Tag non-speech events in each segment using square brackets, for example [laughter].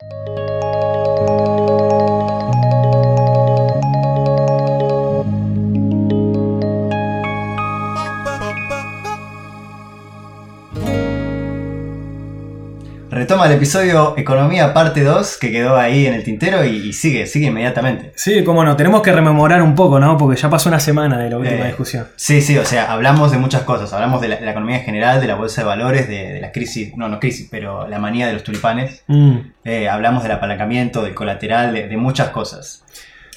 Thank you Retoma el episodio Economía parte 2 que quedó ahí en el tintero y, y sigue, sigue inmediatamente. Sí, cómo no, tenemos que rememorar un poco, ¿no? Porque ya pasó una semana de la última Eh, discusión. Sí, sí, o sea, hablamos de muchas cosas. Hablamos de la, de la economía en general, de la bolsa de valores, de, de la crisis, no, no crisis, pero la manía de los tulipanes. Mm. Eh, hablamos del apalancamiento, del colateral, de, de muchas cosas.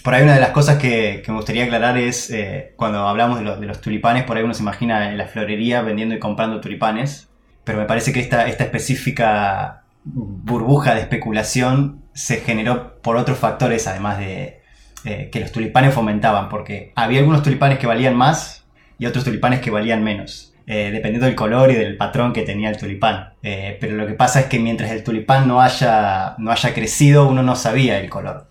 Por ahí una de las cosas que, que me gustaría aclarar es, eh, cuando hablamos de, los- de los tulipanes, por ahí uno se imagina en la florería vendiendo y comprando tulipanes, pero me parece que esta, esta específica burbuja de especulación se generó por otros factores, además de eh, que los tulipanes fomentaban, porque había algunos tulipanes que valían más y otros tulipanes que valían menos. eh, dependiendo del color y del patrón que tenía el tulipán. Eh, pero lo que pasa es que mientras el tulipán no haya, no haya crecido, uno no sabía el color.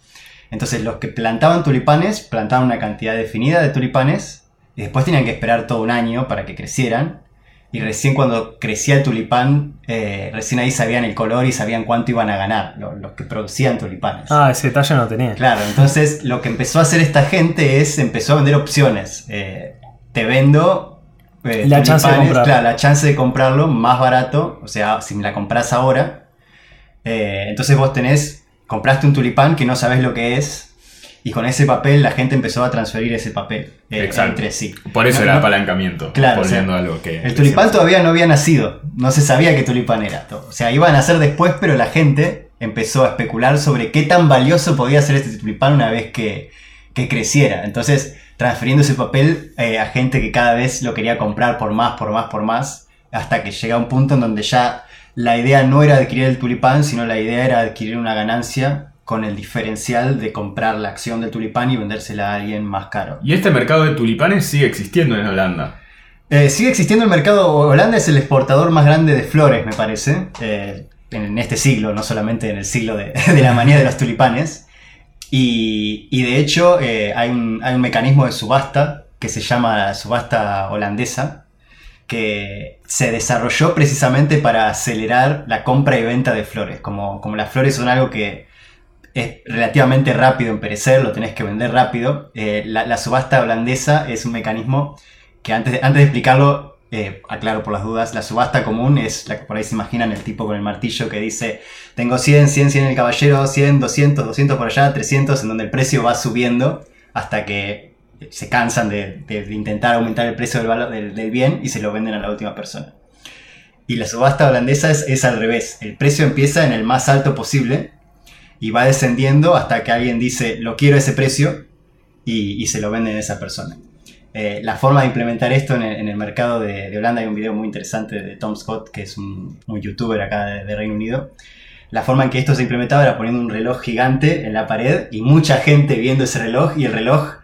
Entonces los que plantaban tulipanes, plantaban una cantidad definida de tulipanes y después tenían que esperar todo un año para que crecieran. Y recién cuando crecía el tulipán, eh, recién ahí sabían el color y sabían cuánto iban a ganar, lo- los, que producían tulipanes. Ah, ese detalle no tenía. Claro, entonces lo que empezó a hacer esta gente es empezó a vender opciones. Eh, te vendo eh, La chance de comprarlo. Claro, la chance de comprarlo más barato. O sea, si me la compras ahora. eh, entonces vos tenés, compraste un tulipán que no sabes lo que es. Y con ese papel la gente empezó a transferir ese papel eh, entre sí. Por eso No- era no- apalancamiento. Claro, Volviendo o sea, a algo que. el tulipán todavía no había nacido, no se sabía qué tulipán era. O sea, iba a nacer después, pero la gente empezó a especular sobre qué tan valioso podía ser este tulipán una vez que, que creciera. Entonces, transfiriendo ese papel eh, a gente que cada vez lo quería comprar por más, por más, por más, hasta que llega un punto en donde ya la idea no era adquirir el tulipán, sino la idea era adquirir una ganancia con el diferencial de comprar la acción del tulipán y vendérsela a alguien más caro. Y este mercado de tulipanes sigue existiendo en Holanda. Eh, sigue existiendo el mercado. Holanda es el exportador más grande de flores, me parece. eh, en este siglo, no solamente en el siglo de, [laughs] de la manía de los tulipanes. Y, y de hecho, eh, hay, un, hay un mecanismo de subasta que se llama la subasta holandesa, que se desarrolló precisamente para acelerar la compra y venta de flores. Como, como las flores son algo que es relativamente rápido en perecer, lo tenés que vender rápido. eh, la, subasta holandesa es un mecanismo que antes de, antes de explicarlo, eh, aclaro por las dudas, la subasta común es la que por ahí se imaginan el tipo con el martillo que dice, tengo 100, 100, 100 en el caballero, 100, 200, 200 por allá, 300, en donde el precio va subiendo hasta que se cansan de, de- de intentar aumentar el precio del, valor, del, del bien y se lo venden a la última persona. Y la subasta holandesa es, es al revés, el precio empieza en el más alto posible y va descendiendo hasta que alguien dice, lo quiero a ese precio y, y se lo venden a esa persona. Eh, la forma de implementar esto en el, mercado de, Holanda, hay un video muy interesante de Tom Scott, que es un, youtuber acá de, Reino Unido. La forma en que esto se implementaba era poniendo un reloj gigante en la pared y mucha gente viendo ese reloj y el reloj,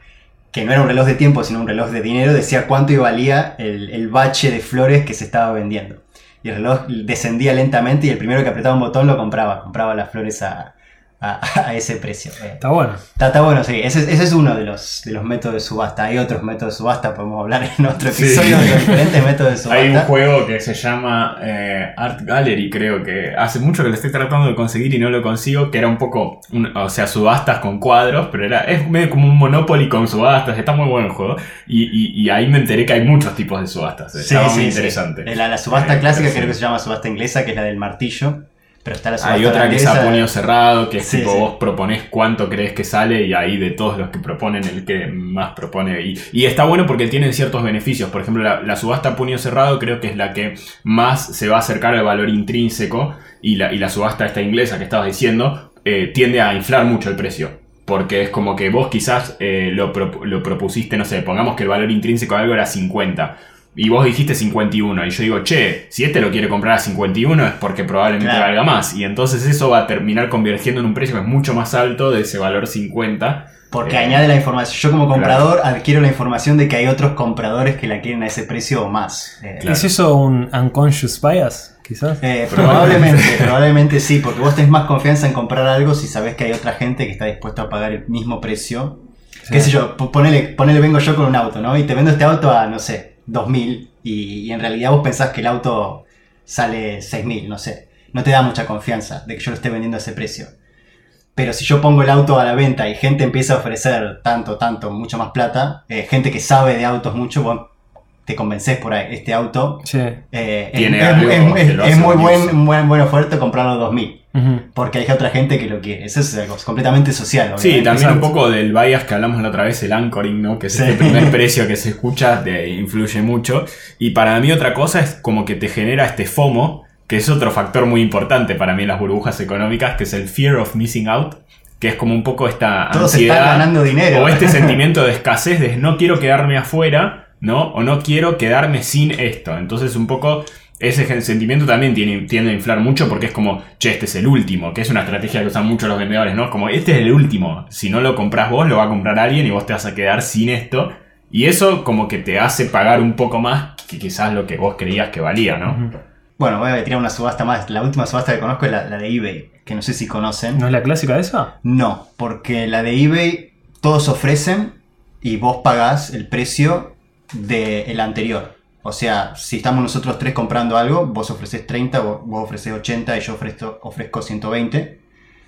que no era un reloj de tiempo, sino un reloj de dinero, decía cuánto valía el, el bache de flores que se estaba vendiendo. Y el reloj descendía lentamente y el primero que apretaba un botón lo compraba, compraba las flores a, a- a ese precio. Eh, Está bueno. Está, está bueno, sí. Ese, es- ese es uno de los, de los métodos de subasta. Hay otros métodos de subasta, podemos hablar en otro Sí. episodio de los [laughs] diferentes métodos de subasta. Hay un juego que se llama eh, Art Gallery, creo que hace mucho que lo estoy tratando de conseguir y no lo consigo, que era un poco, un- o sea, subastas con cuadros, pero era es medio como un Monopoly con subastas, está muy bueno el juego. Y, y- y ahí me enteré que hay muchos tipos de subastas, Sí, estaba muy sí, sí. interesante. La, la subasta Eh, clásica sí. creo que se llama subasta inglesa, que es la del martillo. Pero está la subasta Hay otra que es a puño cerrado, que es Sí, tipo sí. vos proponés cuánto crees que sale y ahí de todos los que proponen el que más propone. Y, y está bueno porque tienen ciertos beneficios. Por ejemplo, la, la subasta a puño cerrado creo que es la que más se va a acercar al valor intrínseco y la, y la subasta esta inglesa que estabas diciendo eh, tiende a inflar mucho el precio. Porque es como que vos quizás eh, lo, pro- lo propusiste, no sé, pongamos que el valor intrínseco de algo era 50. Y vos dijiste 51. Y yo digo, che, si este lo quiere comprar a 51 es porque probablemente Claro. valga más. Y entonces eso va a terminar convergiendo en un precio que es mucho más alto de ese valor 50. Porque Eh, añade la información. Yo como comprador adquiero la información de que hay otros compradores que la quieren a ese precio o más. Eh, Claro. ¿Es eso un unconscious bias? Quizás. Eh, probablemente, probablemente [laughs] sí, porque vos tenés más confianza en comprar algo si sabés que hay otra gente que está dispuesta a pagar el mismo precio. Qué sé yo, po- ponele, ponele vengo yo con un auto, ¿no? Y te vendo este auto a, no sé, 2000 y, y en realidad vos pensás que el auto sale 6000, no sé. no te da mucha confianza de que yo lo esté vendiendo a ese precio. Pero si yo pongo el auto a la venta y gente empieza a ofrecer tanto, tanto, mucho más plata, eh, gente que sabe de autos mucho, te convences por ahí, este auto Sí. eh, es, Tiene es- algo es- es- es muy buen, buen, buena oferta comprarlo a 2000. Ujú. Porque hay otra gente que lo quiere. Eso es algo completamente social. Sí, obviamente. también un poco del bias que hablamos la otra vez, el anchoring, ¿no? Que es Sí. el primer [laughs] precio que se escucha, te influye mucho. Y para mí otra cosa es como que te genera este FOMO, que es otro factor muy importante para mí en las burbujas económicas, que es el fear of missing out, que es como un poco esta Todos ansiedad están ganando dinero. o este [laughs] sentimiento de escasez de no quiero quedarme afuera, ¿no? O no quiero quedarme sin esto. Entonces un poco ese sentimiento también tiene, tiende a inflar mucho porque es como, che, este es el último, que es una estrategia que usan mucho los vendedores, ¿no? Como, este es el último. Si no lo compras vos, lo va a comprar alguien y vos te vas a quedar sin esto. Y eso como que te hace pagar un poco más que quizás lo que vos creías que valía, ¿no? Bueno, voy a tirar una subasta más. La última subasta que conozco es la, la de eBay, que no sé si conocen. ¿No es la clásica esa? No, porque la de eBay todos ofrecen y vos pagás el precio del anterior. O sea, si estamos nosotros tres comprando algo, vos ofreces 30, vos, ofreces 80 y yo ofrezco, ofrezco 120.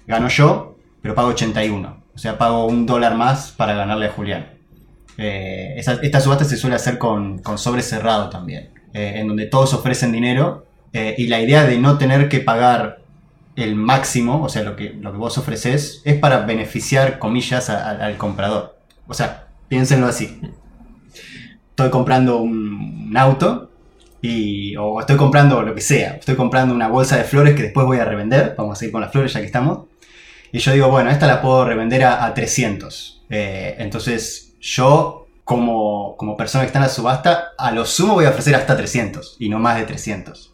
Gano yo, pero pago 81. O sea, pago un dólar más para ganarle a Julián. Eh, esta subasta se suele hacer con, con sobre cerrado también, eh, en donde todos ofrecen dinero eh, y la idea de no tener que pagar el máximo, o sea, lo que, lo que vos ofreces, es para beneficiar, comillas, al comprador. O sea, piénsenlo así. Estoy comprando un, auto y, o estoy comprando lo que sea, estoy comprando una bolsa de flores que después voy a revender, vamos a seguir con las flores ya que estamos. Y yo digo, bueno, esta la puedo revender a, a 300. Eh, entonces, yo, como, como persona que está en la subasta, a lo sumo voy a ofrecer hasta 300 y no más de 300.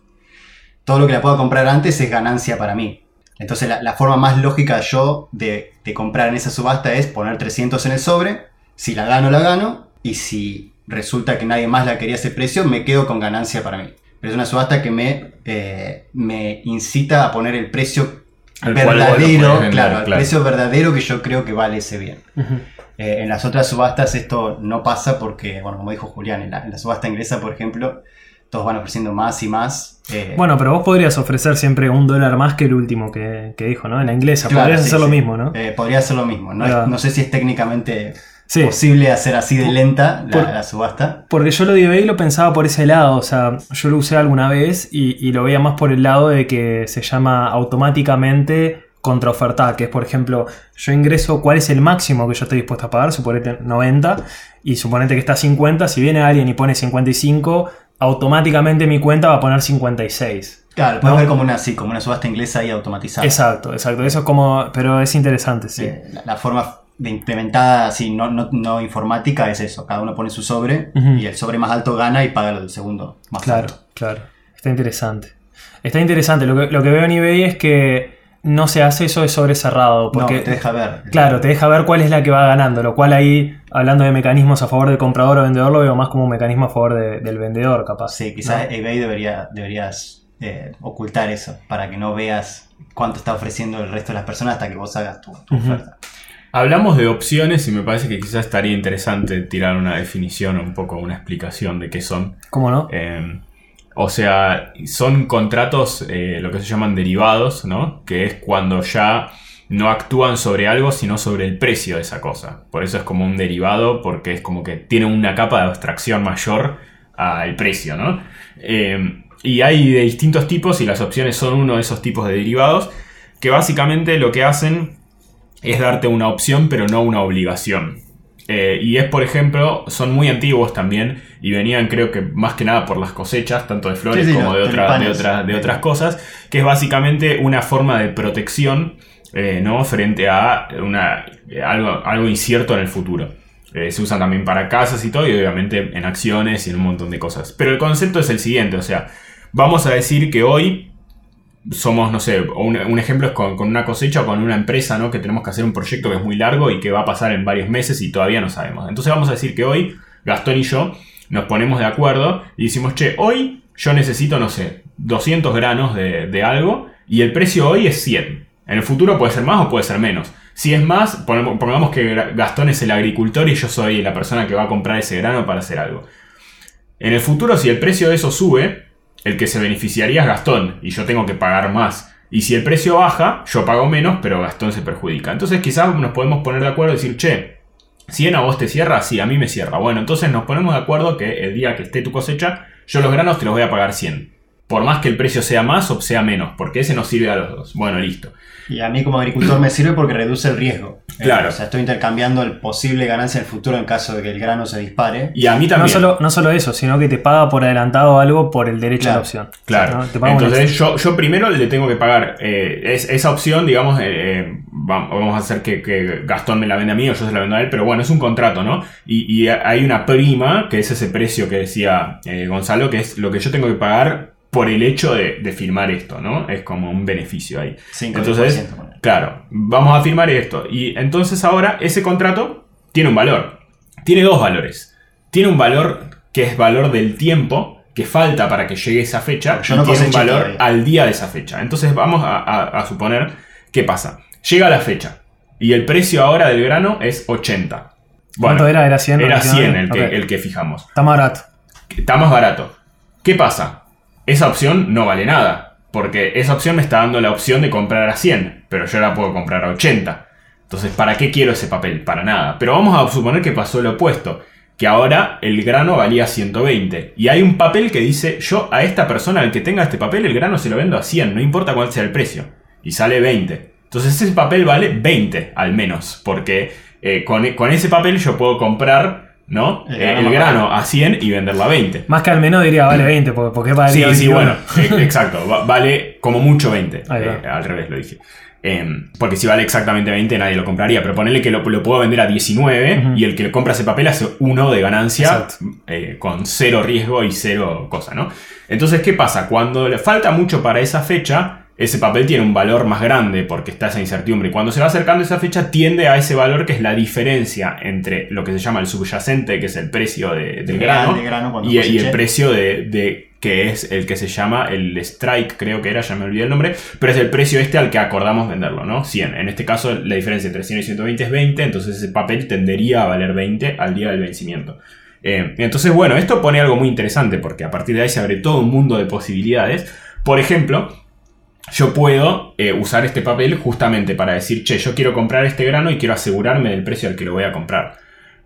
Todo lo que la pueda comprar antes es ganancia para mí. Entonces, la, la forma más lógica yo de, de comprar en esa subasta es poner 300 en el sobre. Si la gano, la gano. Y si resulta que nadie más la quería a ese precio, me quedo con ganancia para mí. Pero es una subasta que me, eh, me incita a poner el precio verdadero, vender, claro, el claro. precio verdadero que yo creo que vale ese bien. Eh, en las otras subastas esto no pasa porque, bueno, como dijo Julián, en la, en la subasta inglesa, por ejemplo, todos van ofreciendo más y más. eh, Bueno, pero vos podrías ofrecer siempre un dólar más que el último que, que dijo, ¿no? En la inglesa. claro, podrías sí, hacer lo mismo, ¿no? Eh, podría ser lo mismo. No, es- no sé si es técnicamente Sí. posible hacer así de lenta la, Por- la subasta. Porque yo lo de eBay lo pensaba por ese lado, o sea, yo lo usé alguna vez y, y lo veía más por el lado de que se llama automáticamente contraoferta, que es por ejemplo, yo ingreso cuál es el máximo que yo estoy dispuesto a pagar, suponete 90 y suponete que está 50, si viene alguien y pone 55, automáticamente mi cuenta va a poner 56. Claro, puedes No. ver como una, así, como una subasta inglesa ahí automatizada. Exacto, exacto, eso es como, pero es interesante, sí. Eh, la, la forma de implementada así, no, no, no informática, es eso. Cada uno pone su sobre y el sobre más alto gana y paga el segundo más Claro, alto. claro. Está interesante. Está interesante. Lo que, lo que veo en eBay es que no se hace eso de sobre cerrado. Porque, no, te deja ver. claro, te deja ver cuál es la que va ganando. Lo cual ahí, hablando de mecanismos a favor del comprador o vendedor, lo veo más como un mecanismo a favor de- del vendedor, capaz. Sí, quizás ¿no? eBay debería, deberías eh, ocultar eso para que no veas cuánto está ofreciendo el resto de las personas hasta que vos hagas tu, oferta. Hablamos de opciones y me parece que quizás estaría interesante tirar una definición o un poco una explicación de qué son. ¿Cómo no? Eh, o sea, son contratos, eh, lo que se llaman derivados, ¿no? Que es cuando ya no actúan sobre algo, sino sobre el precio de esa cosa. Por eso es como un derivado, porque es como que tiene una capa de abstracción mayor al precio, ¿no? Eh, y hay de distintos tipos y las opciones son uno de esos tipos de derivados, que básicamente lo que hacen es darte una opción, pero no una obligación. Eh, y es, por ejemplo, son muy antiguos también y venían creo que más que nada por las cosechas, tanto de flores Sí, sí, como de, otra- de, otra- de otras cosas, que es básicamente una forma de protección eh, ¿no? frente a una, algo, algo incierto en el futuro. Eh, se usan también para casas y todo, y obviamente en acciones y en un montón de cosas. Pero el concepto es el siguiente, o sea, vamos a decir que hoy somos, no sé, un, ejemplo es con, con una cosecha o con una empresa, ¿no? Que tenemos que hacer un proyecto que es muy largo y que va a pasar en varios meses y todavía no sabemos. Entonces vamos a decir que hoy, Gastón y yo, nos ponemos de acuerdo y decimos, che, hoy yo necesito, no sé, 200 granos de, de algo y el precio hoy es 100. En el futuro puede ser más o puede ser menos. Si es más, pongamos que Gastón es el agricultor y yo soy la persona que va a comprar ese grano para hacer algo. En el futuro, si el precio de eso sube, el que se beneficiaría es Gastón y yo tengo que pagar más. Y si el precio baja, yo pago menos, pero Gastón se perjudica. Entonces quizás nos podemos poner de acuerdo y decir, che, 100 a vos te cierra, sí, a mí me cierra. Bueno, entonces nos ponemos de acuerdo que el día que esté tu cosecha, yo los granos te los voy a pagar 100. Por más que el precio sea más o sea menos, porque ese nos sirve a los dos. Bueno, listo. Y a mí como agricultor me sirve porque reduce el riesgo. Claro. Eh, o sea, estoy intercambiando el posible ganancia en el futuro en caso de que el grano se dispare. Y a mí también. No solo, no solo eso, sino que te paga por adelantado algo por el derecho a Claro, la opción. Claro. Entonces yo, yo primero le tengo que pagar eh, es- esa opción, digamos, eh, vam- vamos a hacer que, que Gastón me la venda a mí o yo se la vendo a él, pero bueno, es un contrato, ¿no? Y, y hay una prima, que es ese precio que decía eh, Gonzalo, que es lo que yo tengo que pagar por el hecho de, de firmar esto, ¿no? Es como un beneficio ahí. 5 Entonces, claro, vamos a firmar esto. Y entonces ahora ese contrato tiene un valor. Tiene dos valores. Tiene un valor que es valor del tiempo que falta para que llegue esa fecha. Yo y no tiene un valor todavía. al día de esa fecha. Entonces vamos a, a- a suponer qué pasa. Llega la fecha y el precio ahora del grano es 80. ¿Cuánto era? ¿Era 100? Era 100 el que, el que fijamos Está más barato. está más barato. ¿Qué pasa? Esa opción no vale nada, porque esa opción me está dando la opción de comprar a 100, pero yo la puedo comprar a 80. Entonces, ¿para qué quiero ese papel? Para nada. Pero vamos a suponer que pasó lo opuesto, que ahora el grano valía 120. Y hay un papel que dice, yo a esta persona, al que tenga este papel, el grano se lo vendo a 100, no importa cuál sea el precio. Y sale 20. Entonces ese papel vale 20 al menos, porque eh, con, con ese papel yo puedo comprar ¿no? El Eh, grano el grano a 100 y venderlo a 20. Más que al menos diría, vale 20, porque, porque valdría Sí, sí, 21. bueno, eh, exacto. va- Vale como mucho 20. Ahí va. Eh, al revés lo dije. Em, porque si vale exactamente 20 nadie lo compraría. Pero ponerle que lo, lo puedo vender a 19 Ujú. y el que le compra ese papel hace uno de ganancia eh, con cero riesgo y cero cosa, ¿no? Entonces, ¿qué pasa? Cuando le falta mucho para esa fecha, ese papel tiene un valor más grande porque está esa incertidumbre. Y cuando se va acercando esa fecha, tiende a ese valor que es la diferencia entre lo que se llama el subyacente, que es el precio de- del grano, de grano cuando y, y el precio de, de- que es el que se llama el strike, creo que era, ya me olvidé el nombre, pero es el precio este al que acordamos venderlo, ¿no? 100. En este caso la diferencia entre 100 y 120 es 20, entonces ese papel tendería a valer 20 al día del vencimiento. Eh, entonces, bueno, esto pone algo muy interesante porque a partir de ahí se abre todo un mundo de posibilidades. Por ejemplo, yo puedo eh, usar este papel justamente para decir, che, yo quiero comprar este grano y quiero asegurarme del precio al que lo voy a comprar.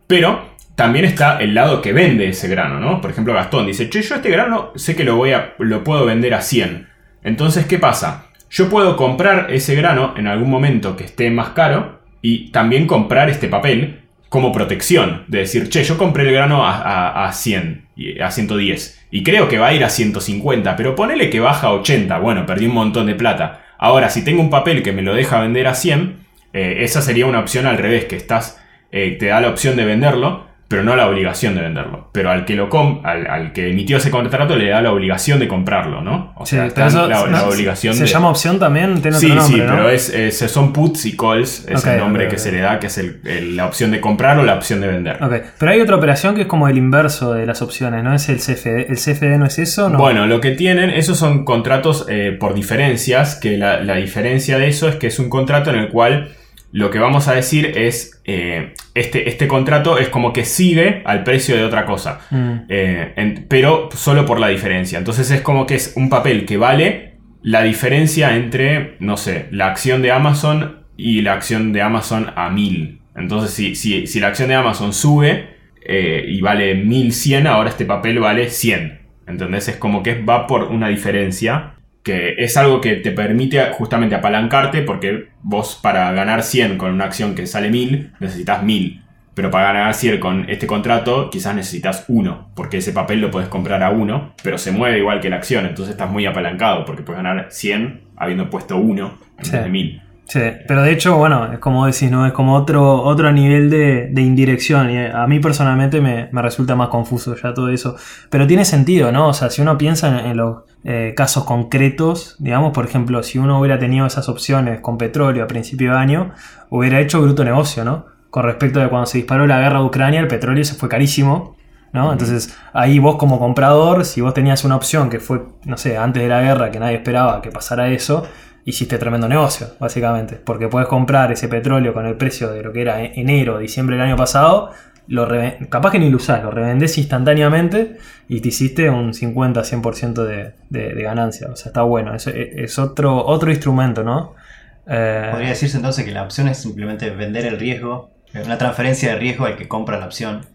Pero también está el lado que vende ese grano, ¿no? Por ejemplo, Gastón dice, che, yo este grano sé que lo, voy a, lo puedo vender a 100. Entonces, ¿qué pasa? Yo puedo comprar ese grano en algún momento que esté más caro y también comprar este papel como protección. De decir, che, yo compré el grano a, a- a 100, y- a 110 y creo que va a ir a 150, pero ponele que baja a 80. Bueno, perdí un montón de plata. Ahora, si tengo un papel que me lo deja vender a 100, eh, esa sería una opción al revés, que estás, eh, te da la opción de venderlo, pero no la obligación de venderlo. Pero al que lo com al, al que emitió ese contrato le da la obligación de comprarlo, ¿no? O Sí, sea, está eso la, no, la obligación se de... llama opción también, tiene Sí, otro nombre, sí, ¿no? pero es, es- son puts y calls, es el nombre que se le da, que es el- el- la opción de comprar o la opción de vender. Ok, pero hay otra operación que es como el inverso de las opciones, ¿no? Es el CFD. ¿El CFD no es eso? No. Bueno, lo que tienen, esos son contratos eh, por diferencias, que la, la diferencia de eso es que es un contrato en el cual lo que vamos a decir es, eh, este, este contrato es como que sigue al precio de otra cosa, Mm. Eh, en- pero solo por la diferencia. Entonces es como que es un papel que vale la diferencia entre, no sé, la acción de Amazon y la acción de Amazon a 1000. Entonces si, si, si la acción de Amazon sube eh, y vale 1100, ahora este papel vale 100. ¿Entendés? Es como que va por una diferencia que es algo que te permite justamente apalancarte porque vos para ganar 100 con una acción que sale 1000 necesitas 1000. Pero para ganar 100 con este contrato quizás necesitas 1, porque ese papel lo puedes comprar a 1, pero se mueve igual que la acción, entonces estás muy apalancado porque puedes ganar 100 habiendo puesto 1 en vez de 1000. Sí, pero de hecho, bueno, es como decís, ¿no? Es como otro, otro nivel de, de indirección. Y a mí personalmente me, me resulta más confuso ya todo eso. Pero tiene sentido, ¿no? O sea, si uno piensa en, en los eh, casos concretos, digamos, por ejemplo, si uno hubiera tenido esas opciones con petróleo a principio de año, hubiera hecho bruto negocio, ¿no? Con respecto de cuando se disparó la guerra de Ucrania, el petróleo se fue carísimo. ¿no? Entonces, ahí vos como comprador, si vos tenías una opción que fue, no sé, antes de la guerra, que nadie esperaba que pasara eso, hiciste tremendo negocio, básicamente. Porque puedes comprar ese petróleo con el precio de lo que era en- enero, diciembre del año pasado, lo capaz que ni lo usás, lo revendés instantáneamente y te hiciste un 50-100% de, de, de ganancia. O sea, está bueno. Es, es otro, otro instrumento, ¿no? Eh, Podría decirse entonces que la opción es simplemente vender el riesgo, eh, una transferencia de riesgo al que compra la opción.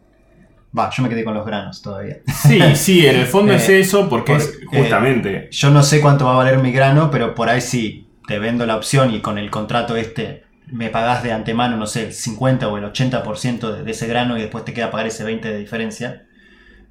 Va, yo me quedé con los granos todavía. Sí, sí, en el fondo [laughs] Eh, es eso, porque por- es justamente. Yo no sé cuánto va a valer mi grano, pero por ahí sí te vendo la opción y con el contrato este me pagás de antemano, no sé, el 50 o el 80% de, de ese grano y después te queda pagar ese 20 de diferencia.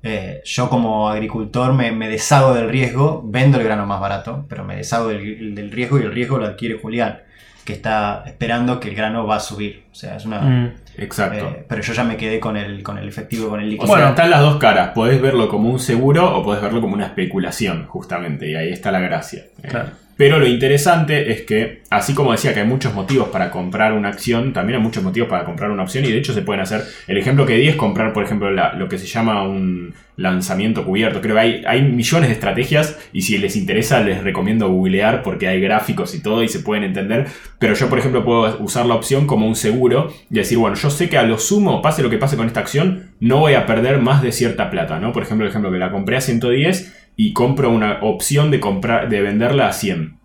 Eh, yo como agricultor me, me deshago del riesgo, vendo el grano más barato, pero me deshago del, del riesgo y el riesgo lo adquiere Julián, que está esperando que el grano va a subir. O sea, es una... mm, Exacto. eh, pero yo ya me quedé con el, con el efectivo, con el líquido. Bueno. están las dos caras. Podés verlo como un seguro o podés verlo como una especulación, justamente. Y ahí está la gracia. Eh, Claro. Pero lo interesante es que, así como decía que hay muchos motivos para comprar una acción, también hay muchos motivos para comprar una opción y de hecho se pueden hacer. El ejemplo que di es comprar, por ejemplo, lo que se llama un lanzamiento cubierto. Creo que hay, hay millones de estrategias y si les interesa les recomiendo googlear porque hay gráficos y todo y se pueden entender. Pero yo, por ejemplo, puedo usar la opción como un seguro y decir, bueno, yo sé que a lo sumo, pase lo que pase con esta acción, no voy a perder más de cierta plata, ¿no? Por ejemplo, el ejemplo que la compré a 110 y compro una opción de, comprar, de venderla a 100.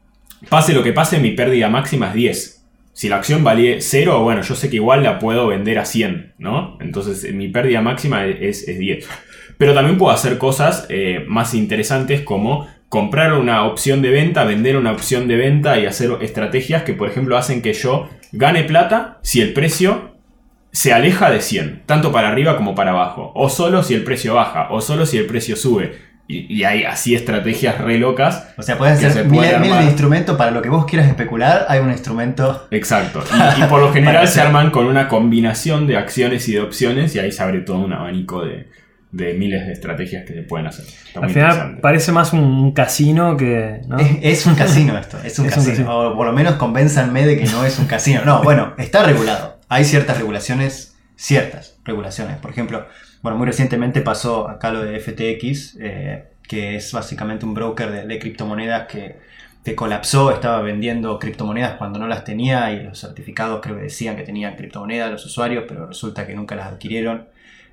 Pase lo que pase, mi pérdida máxima es 10. Si la acción valía 0, bueno, yo sé que igual la puedo vender a 100, ¿no? Entonces eh, mi pérdida máxima es, es 10. Pero también puedo hacer cosas eh, más interesantes como comprar una opción de venta, vender una opción de venta y hacer estrategias que, por ejemplo, hacen que yo gane plata si el precio se aleja de 100, tanto para arriba como para abajo, o solo si el precio baja, o solo si el precio sube. Y, y hay así estrategias re locas. O sea, pueden que se ser puede miles, de instrumentos para lo que vos quieras especular. Hay un instrumento Exacto. [laughs] Y, y por lo general se hacer- arman con una combinación de acciones y de opciones y ahí se abre todo un abanico de, de miles de estrategias que se pueden hacer. Está al final parece más un, casino que. ¿no? Es, es un casino [laughs] esto, es un, Es un casino. casino. O por lo menos convénzanme de que no es un casino. No, bueno, está regulado. Hay ciertas regulaciones, ciertas regulaciones. Por ejemplo, bueno, muy recientemente pasó acá lo de FTX, eh, que es básicamente un broker de, criptomonedas que, que colapsó, estaba vendiendo criptomonedas cuando no las tenía y los certificados creo que decían que tenían criptomonedas los usuarios, pero resulta que nunca las adquirieron.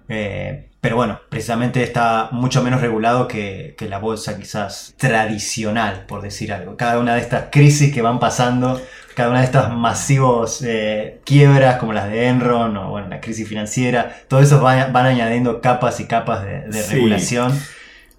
Eh, pero bueno, precisamente está mucho menos regulado que, que la bolsa quizás tradicional, por decir algo. Cada una de estas crisis que van pasando, cada una de estas masivos eh, quiebras como las de Enron o bueno, la crisis financiera, todo eso van, van añadiendo capas y capas de, de Sí. regulación.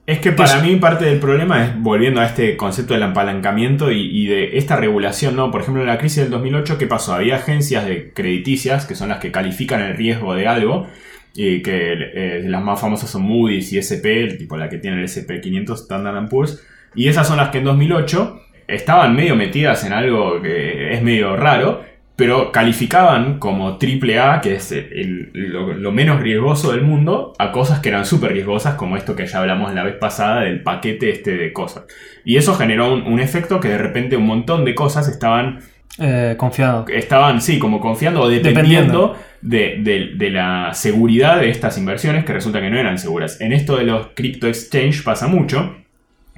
Es que para mí parte del problema es, volviendo a este concepto del apalancamiento y, y de esta regulación, ¿no? Por ejemplo, en la crisis del 2008, ¿qué pasó? Había agencias de crediticias, que son las que califican el riesgo de algo, y que eh, las más famosas son Moody's y SP, tipo la que tiene el SP500 Standard Poor's, y esas son las que en 2008 estaban medio metidas en algo que es medio raro, pero calificaban como AAA, que es el- lo, lo menos riesgoso del mundo, a cosas que eran súper riesgosas, como esto que ya hablamos la vez pasada del paquete este de cosas. Y eso generó un, un efecto que de repente un montón de cosas estaban, Eh, confiado. estaban sí, como confiando o dependiendo de, de- de la seguridad de estas inversiones que resulta que no eran seguras. En esto de los crypto exchange pasa mucho,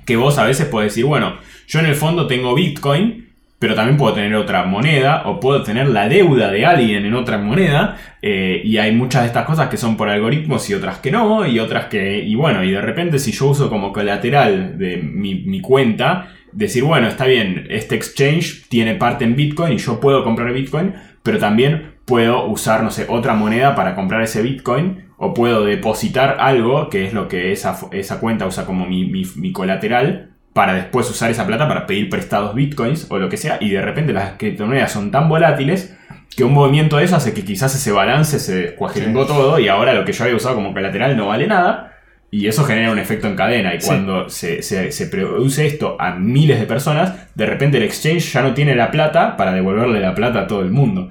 que vos a veces podés decir, bueno, yo en el fondo tengo Bitcoin, pero también puedo tener otra moneda o puedo tener la deuda de alguien en otra moneda eh, y hay muchas de estas cosas que son por algoritmos y otras que no y otras que y bueno y de repente si yo uso como colateral de mi, mi cuenta decir bueno está bien este exchange tiene parte en Bitcoin y yo puedo comprar Bitcoin pero también puedo usar no sé otra moneda para comprar ese Bitcoin o puedo depositar algo que es lo que esa, esa cuenta usa como mi, mi- mi colateral para después usar esa plata para pedir prestados bitcoins o lo que sea, y de repente las criptomonedas son tan volátiles que un movimiento de eso hace que quizás ese balance se descuajeringó Sí. todo y ahora lo que yo había usado como colateral no vale nada. Y eso genera un efecto en cadena. Y Sí. cuando se, se- se produce esto a miles de personas, de repente el exchange ya no tiene la plata para devolverle la plata a todo el mundo.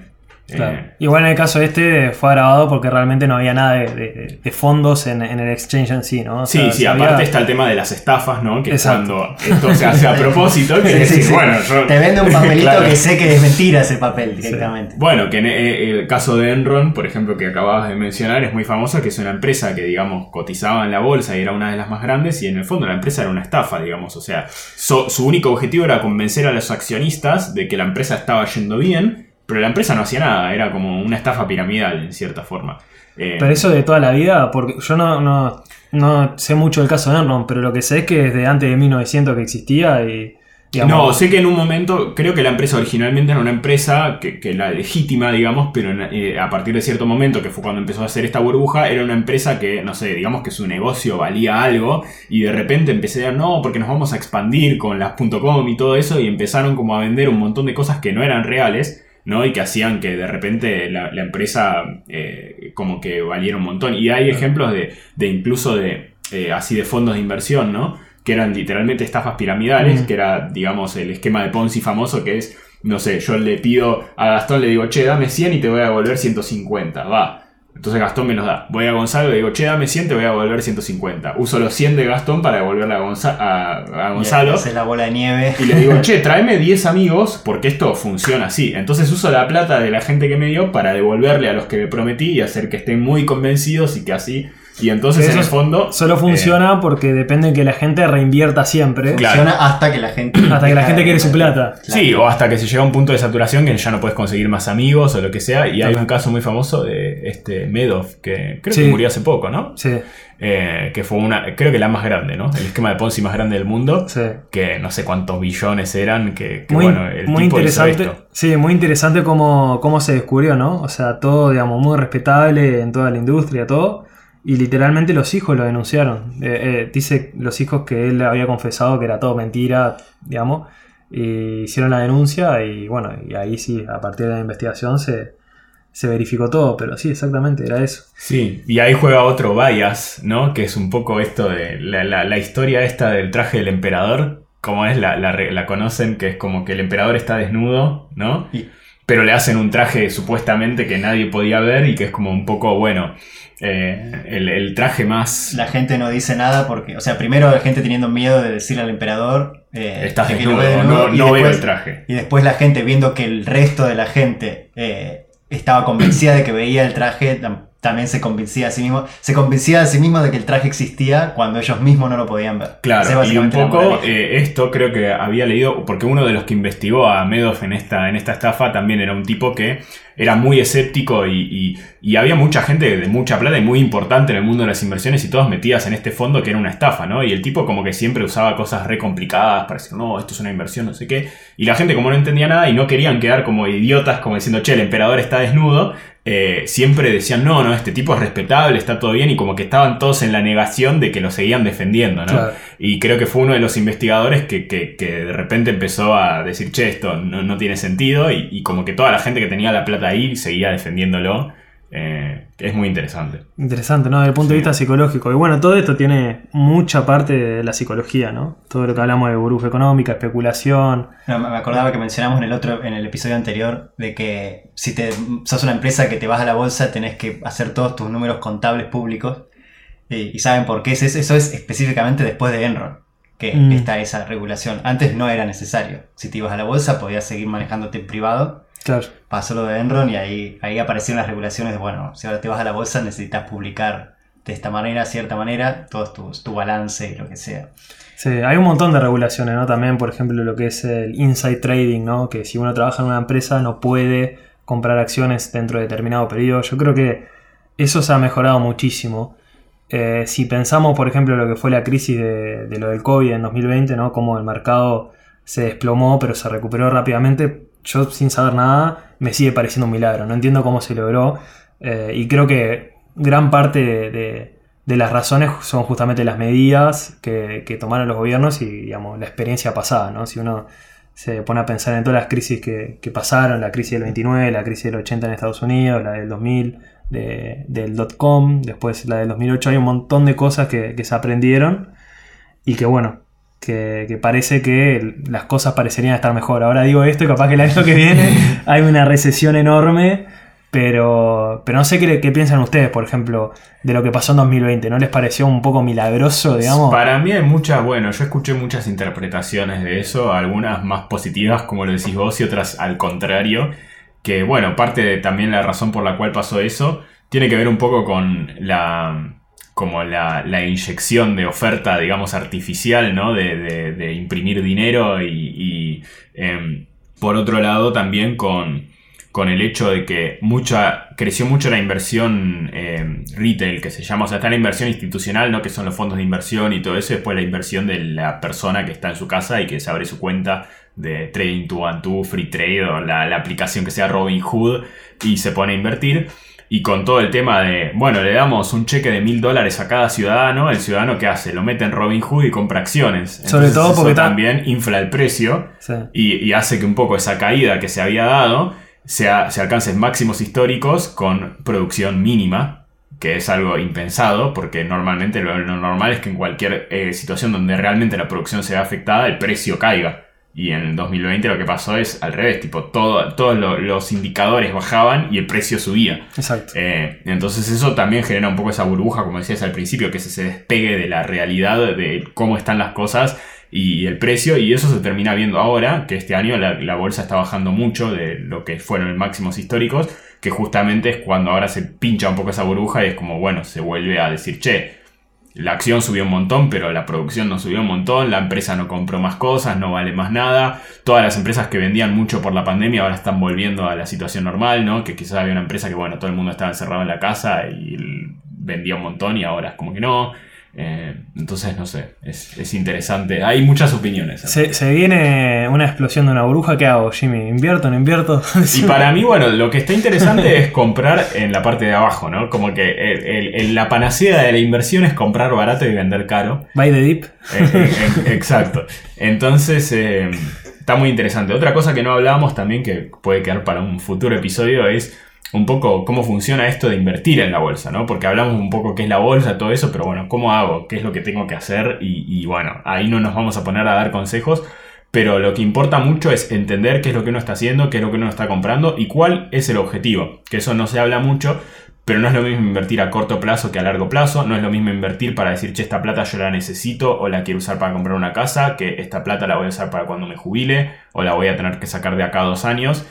Claro. Eh, Igual en el caso este fue grabado porque realmente no había nada de, de- de fondos en, en el exchange en sí, ¿no? O Sí, sea, sí, aparte había- está el tema de las estafas, ¿no? Que es Exacto. cuando esto se hace a [laughs] propósito, que Sí, es sí, decir, sí. bueno, yo... Te vende un papelito [laughs] Claro. que sé que es mentira ese papel directamente. Bueno, que en eh, el caso de Enron, por ejemplo, que acababas de mencionar, es muy famosa, que es una empresa que, digamos, cotizaba en la bolsa y era una de las más grandes, y en el fondo la empresa era una estafa, digamos. O sea, so- su único objetivo era convencer a los accionistas de que la empresa estaba yendo bien, pero la empresa no hacía nada, era como una estafa piramidal en cierta forma. Eh, Pero eso de toda la vida, porque yo no, no, no sé mucho del caso de Enron, pero lo que sé es que desde antes de 1900 que existía y... digamos, no, sé que en un momento, creo que la empresa originalmente era una empresa que, que la legítima, digamos, pero en- eh, a partir de cierto momento, que fue cuando empezó a hacer esta burbuja, era una empresa que, no sé, digamos que su negocio valía algo y de repente empecé a no, porque nos vamos a expandir con las .com y todo eso y empezaron como a vender un montón de cosas que no eran reales. ¿No? Y que hacían que de repente la, la empresa eh, como que valiera un montón. Y hay ejemplos de, de incluso de eh, así de fondos de inversión, ¿no? Que eran literalmente estafas piramidales, Mm. que era, digamos, el esquema de Ponzi famoso que es, no sé, yo le pido a Gastón, le digo, che, dame 100 y te voy a devolver 150, va. Entonces Gastón me los da. Voy a Gonzalo y le digo, che, dame 100, te voy a devolver 150. Uso los 100 de Gastón para devolverle a, Gonza- a- a Gonzalo. Hace la bola de nieve. Y le digo, che, [laughs] tráeme 10 amigos porque esto funciona así. Entonces uso la plata de la gente que me dio para devolverle a los que me prometí y hacer que estén muy convencidos y que así. Y entonces Eso en el es- fondo. Solo eh, funciona porque depende de que la gente reinvierta siempre. Claro. Funciona hasta que la gente. Hasta que la gente quiere su plata. Sí, o hasta que se llega a un punto de saturación que ya no puedes conseguir más amigos o lo que sea. Y hay un caso muy famoso de este Madoff, que creo Sí. que murió hace poco, ¿no? Sí, Eh, que fue una, creo que la más grande, ¿no? El esquema de Ponzi más grande del mundo. sí. Que no sé cuántos billones eran, que, que, Muy, bueno, el muy tipo hizo interesante. esto. Sí, muy interesante cómo, cómo se descubrió, ¿no? O sea, todo, digamos, muy respetable en toda la industria, todo. Y literalmente los hijos lo denunciaron. Eh, eh, dice los hijos que él había confesado que era todo mentira, digamos. Y hicieron la denuncia y bueno, y ahí sí, a partir de la investigación se, se verificó todo. Pero sí, exactamente, era eso. Sí, y ahí juega otro bias, ¿no? Que es un poco esto de la, la- la historia esta del traje del emperador. Como es, la, la la conocen, que es como que el emperador está desnudo, ¿no? Y- Pero le hacen un traje supuestamente que nadie podía ver y que es como un poco, bueno, eh, el, el traje más... La gente no dice nada porque, o sea, primero la gente teniendo miedo de decirle al emperador. eh, Estás que desnudo, no, no veo el traje. Y después la gente viendo que el resto de la gente eh, estaba convencida de que veía el traje, también se convencía a sí mismo, se convencía a sí mismo de que el traje existía cuando ellos mismos no lo podían ver. Claro, y un poco eh, esto creo que había leído, porque uno de los que investigó a Medoff en esta, en esta estafa también era un tipo que era muy escéptico y, y- y había mucha gente de mucha plata y muy importante en el mundo de las inversiones y todas metidas en este fondo que era una estafa, ¿no? Y el tipo como que siempre usaba cosas re complicadas para decir, no, esto es una inversión, no sé qué. Y la gente como no entendía nada y no querían quedar como idiotas, como diciendo, che, el emperador está desnudo, eh, siempre decían, no, no, este tipo es respetable, está todo bien, y como que estaban todos en la negación de que lo seguían defendiendo, ¿no? Claro. Y creo que fue uno de los investigadores que, que- que de repente empezó a decir, che, esto no, no tiene sentido, y, y como que toda la gente que tenía la plata ahí seguía defendiéndolo. Eh, es muy interesante. Interesante, ¿no? Desde el punto de vista psicológico. Y bueno, todo esto tiene mucha parte de la psicología, ¿no? Todo lo que hablamos de burbuja económica, especulación. No, me acordaba que mencionamos en el otro, en el episodio anterior, de que si te sos una empresa que te vas a la bolsa, tenés que hacer todos tus números contables públicos. Y, y saben por qué es eso. Eso es específicamente después de Enron, que Mm. está esa regulación. Antes no era necesario. Si te ibas a la bolsa, podías seguir manejándote en privado. Claro. Pasó lo de Enron y ahí, ahí aparecieron las regulaciones de, bueno, si ahora te vas a la bolsa, necesitas publicar de esta manera, cierta manera, todos tus, tu balance y lo que sea. Sí, hay un montón de regulaciones, ¿no? También, por ejemplo, lo que es el inside trading, ¿no? Que si uno trabaja en una empresa no puede comprar acciones dentro de determinado periodo. Yo creo que eso se ha mejorado muchísimo. Eh, si pensamos, por ejemplo, lo que fue la crisis de, de lo del COVID en 2020, ¿no? Cómo el mercado se desplomó, pero se recuperó rápidamente. Yo, sin saber nada, me sigue pareciendo un milagro. No entiendo cómo se logró. Eh, y creo que gran parte de, de- las razones son justamente las medidas que, que tomaron los gobiernos y digamos, la experiencia pasada. ¿no? Si uno se pone a pensar en todas las crisis que, que pasaron, la crisis del 29, la crisis del 80 en Estados Unidos, la del 2000, de- del dot-com, después la del 2008, hay un montón de cosas que, que se aprendieron y que bueno, que, que parece que las cosas parecerían estar mejor. Ahora digo esto y capaz que el año que viene [laughs] hay una recesión enorme, pero, pero no sé qué, qué piensan ustedes, por ejemplo, de lo que pasó en 2020. ¿No les pareció un poco milagroso, digamos? Para mí hay muchas, bueno, yo escuché muchas interpretaciones de eso, algunas más positivas, como lo decís vos, y otras al contrario. Que bueno, parte de también la razón por la cual pasó eso tiene que ver un poco con la como la, la inyección de oferta, digamos, artificial, ¿no? De, de- imprimir dinero y, em, por otro lado también con, con el hecho de que mucha, creció mucho la inversión eh, retail, que se llama, o sea, está la inversión institucional, ¿no? que son los fondos de inversión y todo eso, y después la inversión de la persona que está en su casa y que se abre su cuenta de Trading to One to Free Trade o la, la aplicación que sea Robinhood y se pone a invertir. Y con todo el tema de, bueno, le damos un cheque de mil dólares a cada ciudadano, el ciudadano que hace, lo mete en Robinhood y compra acciones. Sobre todo eso porque ta- también infla el precio Sí. y, y hace que un poco esa caída que se había dado se, a- se alcance máximos históricos con producción mínima, que es algo impensado, porque normalmente lo, lo normal es que en cualquier eh, situación donde realmente la producción se ve afectada, el precio caiga. Y en el 2020 lo que pasó es al revés, tipo, todo, todos lo- los indicadores bajaban y el precio subía. Exacto. Eh, entonces eso también genera un poco esa burbuja, como decías al principio, que se, se despegue de la realidad de cómo están las cosas y el precio, y eso se termina viendo ahora, que este año la, la bolsa está bajando mucho de lo que fueron los máximos históricos, que justamente es cuando ahora se pincha un poco esa burbuja y es como, bueno, se vuelve a decir, che, la acción subió un montón, pero la producción no subió un montón, la empresa no compró más cosas, no vale más nada. Todas las empresas que vendían mucho por la pandemia ahora están volviendo a la situación normal, ¿no? Que quizás había una empresa que, bueno, todo el mundo estaba encerrado en la casa y vendía un montón y ahora es como que no. Eh, entonces, no sé, es, es interesante. Hay muchas opiniones. Se, se viene una explosión de una burbuja. ¿Qué hago, Jimmy? ¿Invierto? ¿No invierto? [laughs] Y para mí, bueno, lo que está interesante es comprar en la parte de abajo, ¿no? Como que el- el- el- la panacea de la inversión es comprar barato y vender caro. Buy the dip. Eh, eh, eh, Exacto. Entonces, eh, está muy interesante. Otra cosa que no hablábamos también, que puede quedar para un futuro episodio, es un poco cómo funciona esto de invertir en la bolsa, ¿no? Porque hablamos un poco qué es la bolsa, todo eso, pero bueno, ¿cómo hago? ¿Qué es lo que tengo que hacer? Y, y bueno, ahí no nos vamos a poner a dar consejos, pero lo que importa mucho es entender qué es lo que uno está haciendo, qué es lo que uno está comprando y cuál es el objetivo. Que eso no se habla mucho, pero no es lo mismo invertir a corto plazo que a largo plazo. No es lo mismo invertir para decir, che, esta plata yo la necesito o la quiero usar para comprar una casa, que esta plata la voy a usar para cuando me jubile o la voy a tener que sacar de acá a dos años.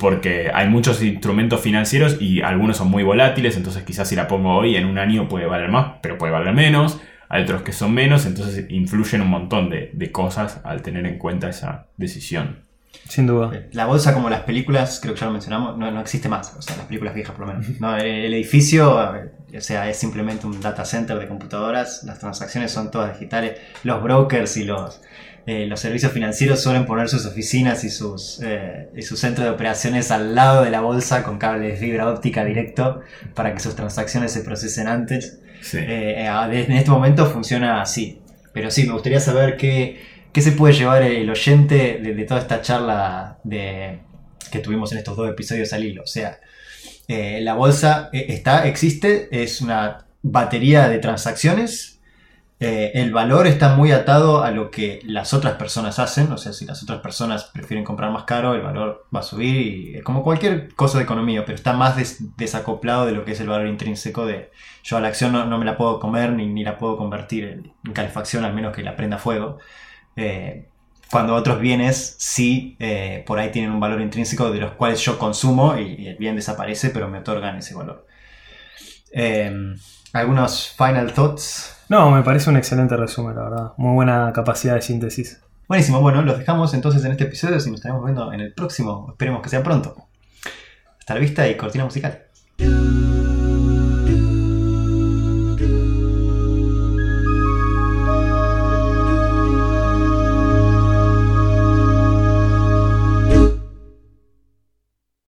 Porque hay muchos instrumentos financieros y algunos son muy volátiles, entonces quizás si la pongo hoy en un año puede valer más, pero puede valer menos. Hay otros que son menos, entonces influyen un montón de, de cosas al tener en cuenta esa decisión. Sin duda. La bolsa, como las películas, creo que ya lo mencionamos, no, no existe más. O sea, las películas viejas por lo menos. No, el, el edificio, eh, o sea, es simplemente un data center de computadoras. Las transacciones son todas digitales. Los brokers y los, eh, los servicios financieros suelen poner sus oficinas y sus, eh, y sus centros de operaciones al lado de la bolsa con cable de fibra óptica directo para que sus transacciones se procesen antes. Sí. Eh, eh, en este momento funciona así. Pero sí, me gustaría saber qué, qué se puede llevar el oyente de, de toda esta charla de, que tuvimos en estos dos episodios al hilo. O sea, eh, la bolsa eh, está, existe, es una batería de transacciones. Eh, el valor está muy atado a lo que las otras personas hacen. O sea, si las otras personas prefieren comprar más caro, el valor va a subir. Y, eh, como cualquier cosa de economía, pero está más des- desacoplado de lo que es el valor intrínseco de yo a la acción no, no me la puedo comer ni, ni la puedo convertir en, calefacción al menos que la prenda fuego. Eh, cuando otros bienes sí eh, por ahí tienen un valor intrínseco de los cuales yo consumo y, el bien desaparece pero me otorgan ese valor. Algunos final thoughts. No, me parece un excelente resumen, la verdad. Muy buena capacidad de síntesis. Buenísimo, bueno, los dejamos entonces en este episodio y nos estaremos viendo en el próximo. Esperemos que sea pronto. Hasta la vista y cortina musical.